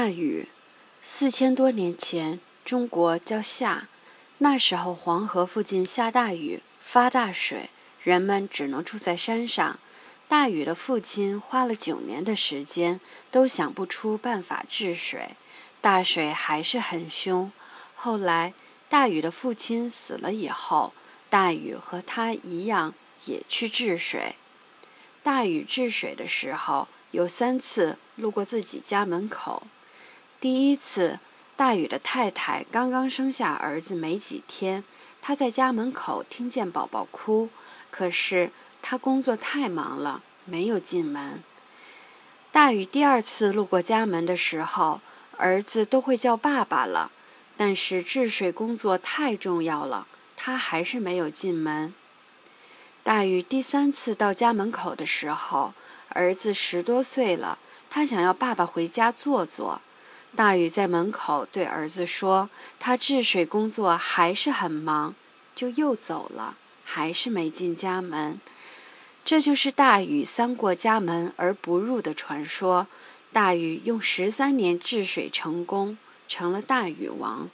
大禹，四千多年前，中国叫夏。那时候黄河附近下大雨，发大水，人们只能住在山上。大禹的父亲花了九年的时间，都想不出办法治水，大水还是很凶。后来，大禹的父亲死了以后，大禹和他一样也去治水。大禹治水的时候，有三次路过自己家门口。第一次，大禹的太太刚刚生下儿子没几天，他在家门口听见宝宝哭，可是他工作太忙了，没有进门。大禹第二次路过家门的时候，儿子都会叫爸爸了，但是治水工作太重要了，他还是没有进门。大禹第三次到家门口的时候，儿子十多岁了，他想要爸爸回家坐坐。大禹在门口对儿子说：“他治水工作还是很忙，就又走了，还是没进家门。”这就是大禹三过家门而不入的传说。大禹用十三年治水成功，成了大禹王。